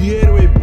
antihéroe.